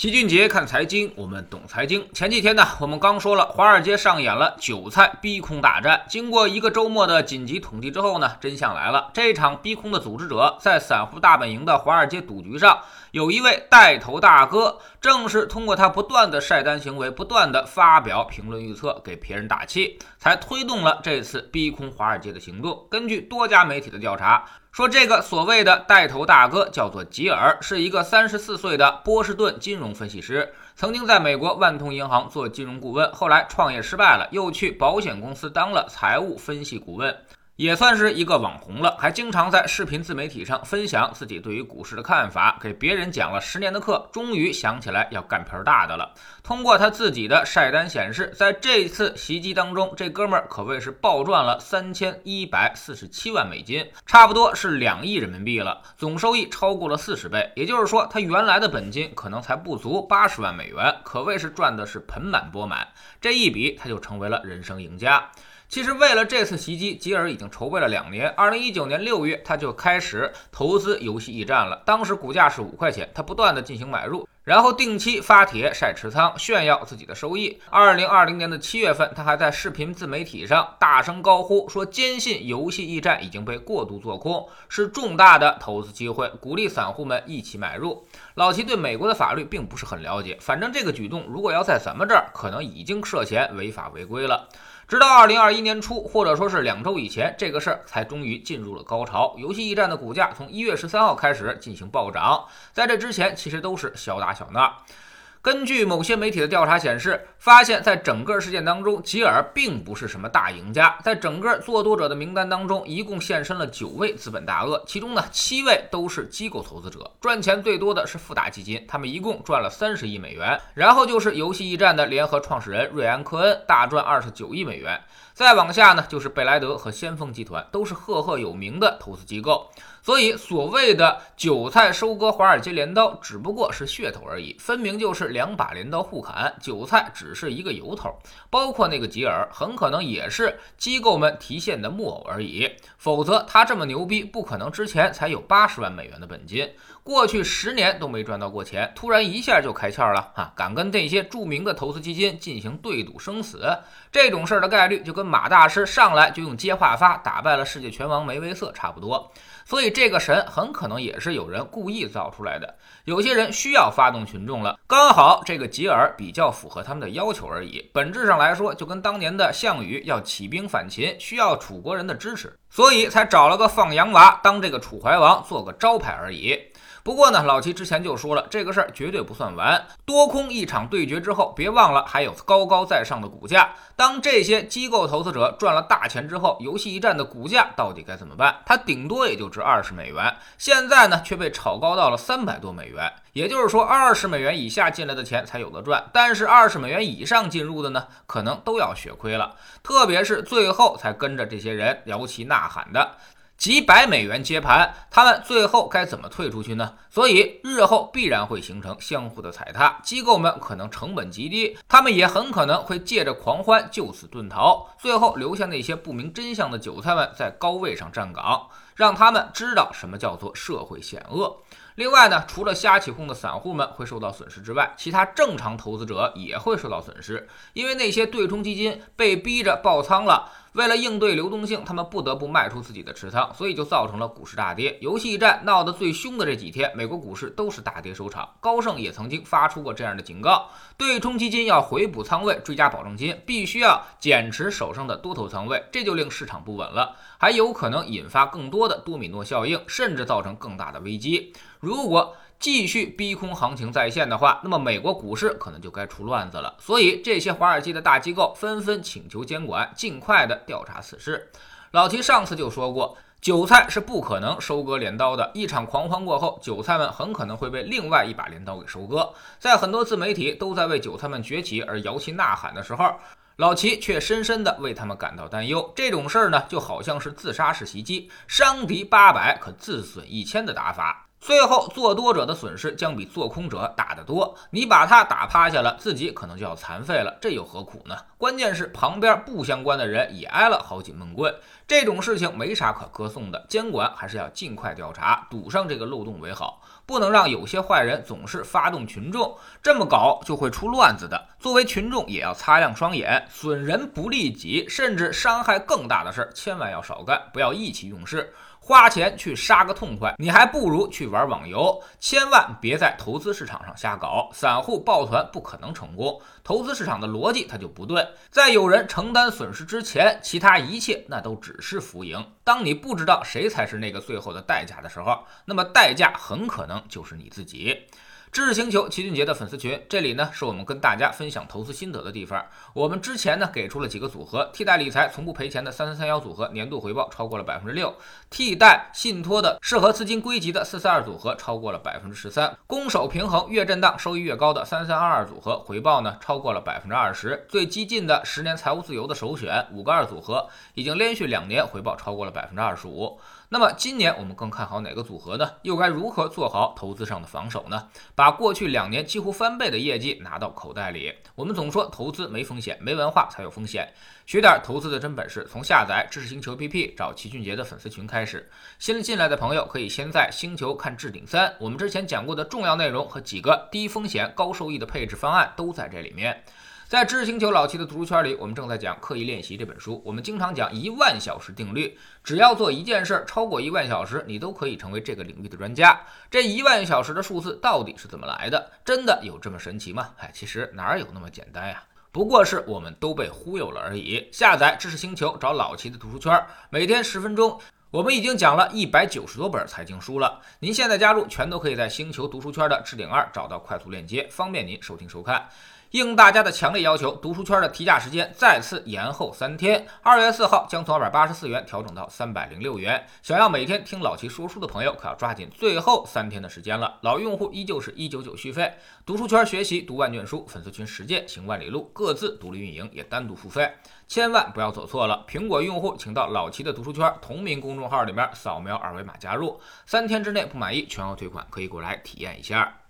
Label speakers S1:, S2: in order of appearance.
S1: 齐俊杰看财经，我们懂财经。前几天呢，我们刚说了，华尔街上演了韭菜逼空大战。经过一个周末的紧急统计之后呢，真相来了，这场逼空的组织者在散户大本营的华尔街赌局上，有一位带头大哥，正是通过他不断的晒单行为，不断的发表评论预测，给别人打气，才推动了这次逼空华尔街的行动。根据多家媒体的调查。说这个所谓的带头大哥叫做吉尔，是一个三十四岁的波士顿金融分析师，曾经在美国万通银行做金融顾问，后来创业失败了，又去保险公司当了财务分析顾问。也算是一个网红了，还经常在视频自媒体上分享自己对于股市的看法，给别人讲了十年的课，终于想起来要干片大的了。通过他自己的晒单显示，在这次袭击当中，这哥们儿可谓是暴赚了三千一百四十七万美金，差不多是两亿人民币了，总收益超过了四十倍。也就是说，他原来的本金可能才不足八十万美元，可谓是赚的是盆满钵满。这一笔，他就成为了人生赢家。其实，为了这次袭击，吉尔已经筹备了两年。二零一九年六月，他就开始投资游戏驿站了。当时股价是五块钱，他不断的进行买入，然后定期发帖晒持仓，炫耀自己的收益。二零二零年的七月份，他还在视频自媒体上大声高呼说：“坚信游戏驿站已经被过度做空，是重大的投资机会，鼓励散户们一起买入。”老齐对美国的法律并不是很了解，反正这个举动如果要在咱们这儿，可能已经涉嫌违法违规了。直到二零二一年初，或者说是两周以前，这个事儿才终于进入了高潮。游戏驿站的股价从一月十三号开始进行暴涨，在这之前，其实都是小打小闹。根据某些媒体的调查显示，发现，在整个事件当中，吉尔并不是什么大赢家。在整个做多者的名单当中，一共现身了九位资本大鳄，其中呢，七位都是机构投资者。赚钱最多的是富达基金，他们一共赚了三十亿美元。然后就是游戏驿站的联合创始人瑞安·科恩，大赚二十九亿美元。再往下呢，就是贝莱德和先锋集团，都是赫赫有名的投资机构。所以，所谓的韭菜收割华尔街镰刀，只不过是噱头而已，分明就是两把镰刀互砍，韭菜只是一个由头。包括那个吉尔，很可能也是机构们提现的木偶而已。否则，他这么牛逼，不可能之前才有八十万美元的本金，过去十年都没赚到过钱，突然一下就开窍了啊！敢跟那些著名的投资基金进行对赌生死，这种事儿的概率就跟马大师上来就用接话发打败了世界拳王梅威瑟差不多。所以这个神很可能也是有人故意造出来的。有些人需要发动群众了，刚好这个吉尔比较符合他们的要求而已。本质上来说，就跟当年的项羽要起兵反秦，需要楚国人的支持，所以才找了个放羊娃当这个楚怀王做个招牌而已。不过呢，老齐之前就说了，这个事儿绝对不算完。多空一场对决之后，别忘了还有高高在上的股价。当这些机构投资者赚了大钱之后，游戏驿站的股价到底该怎么办？它顶多也就值二十美元，现在呢却被炒高到了三百多美元。也就是说，二十美元以下进来的钱才有的赚，但是二十美元以上进入的呢，可能都要血亏了。特别是最后才跟着这些人摇旗呐喊的。几百美元接盘，他们最后该怎么退出去呢？所以日后必然会形成相互的踩踏，机构们可能成本极低，他们也很可能会借着狂欢就此遁逃，最后留下那些不明真相的韭菜们在高位上站岗，让他们知道什么叫做社会险恶。另外呢，除了瞎起哄的散户们会受到损失之外，其他正常投资者也会受到损失，因为那些对冲基金被逼着爆仓了。为了应对流动性，他们不得不卖出自己的持仓，所以就造成了股市大跌。游戏一战闹得最凶的这几天，美国股市都是大跌收场。高盛也曾经发出过这样的警告：对冲基金要回补仓位、追加保证金，必须要减持手上的多头仓位，这就令市场不稳了，还有可能引发更多的多米诺效应，甚至造成更大的危机。如果继续逼空行情再现的话，那么美国股市可能就该出乱子了。所以这些华尔街的大机构纷纷请求监管尽快的调查此事。老齐上次就说过，韭菜是不可能收割镰刀的。一场狂欢过后，韭菜们很可能会被另外一把镰刀给收割。在很多自媒体都在为韭菜们崛起而摇旗呐喊的时候，老齐却深深的为他们感到担忧。这种事儿呢，就好像是自杀式袭击，伤敌八百可自损一千的打法。最后做多者的损失将比做空者大得多。你把他打趴下了，自己可能就要残废了，这又何苦呢？关键是旁边不相关的人也挨了好几闷棍，这种事情没啥可歌颂的。监管还是要尽快调查，堵上这个漏洞为好，不能让有些坏人总是发动群众，这么搞就会出乱子的。作为群众，也要擦亮双眼，损人不利己，甚至伤害更大的事儿，千万要少干，不要意气用事。花钱去杀个痛快，你还不如去玩网游。千万别在投资市场上瞎搞，散户抱团不可能成功。投资市场的逻辑它就不对，在有人承担损失之前，其他一切那都只是浮盈。当你不知道谁才是那个最后的代价的时候，那么代价很可能就是你自己。知识星球齐俊杰的粉丝群，这里呢是我们跟大家分享投资心得的地方。我们之前呢给出了几个组合，替代理财从不赔钱的三三三幺组合，年度回报超过了百分之六；替代信托的适合资金归集的四四二组合，超过了百分之十三；攻守平衡越震荡收益越高的三三二二组合，回报呢超过了百分之二十；最激进的十年财务自由的首选五个二组合，已经连续两年回报超过了百分之二十五。那么今年我们更看好哪个组合呢？又该如何做好投资上的防守呢？把过去两年几乎翻倍的业绩拿到口袋里。我们总说投资没风险，没文化才有风险。学点投资的真本事，从下载知识星球 APP 找齐俊杰的粉丝群开始。新进来的朋友可以先在星球看置顶三，我们之前讲过的重要内容和几个低风险高收益的配置方案都在这里面。在知识星球老七的读书圈里，我们正在讲《刻意练习》这本书。我们经常讲一万小时定律，只要做一件事超过一万小时，你都可以成为这个领域的专家。这一万小时的数字到底是怎么来的？真的有这么神奇吗？哎，其实哪有那么简单呀？不过是我们都被忽悠了而已。下载知识星球，找老七的读书圈，每天十分钟，我们已经讲了一百九十多本财经书了。您现在加入，全都可以在星球读书圈的置顶二找到快速链接，方便您收听收看。应大家的强烈要求，读书圈的提价时间再次延后三天，二月四号将从二百八十四元调整到三百零六元。想要每天听老齐说书的朋友，可要抓紧最后三天的时间了。老用户依旧是一九九续费。读书圈学习读万卷书，粉丝群实践行万里路，各自独立运营也单独付费，千万不要走错了。苹果用户请到老齐的读书圈同名公众号里面扫描二维码加入，三天之内不满意全额退款，可以过来体验一下。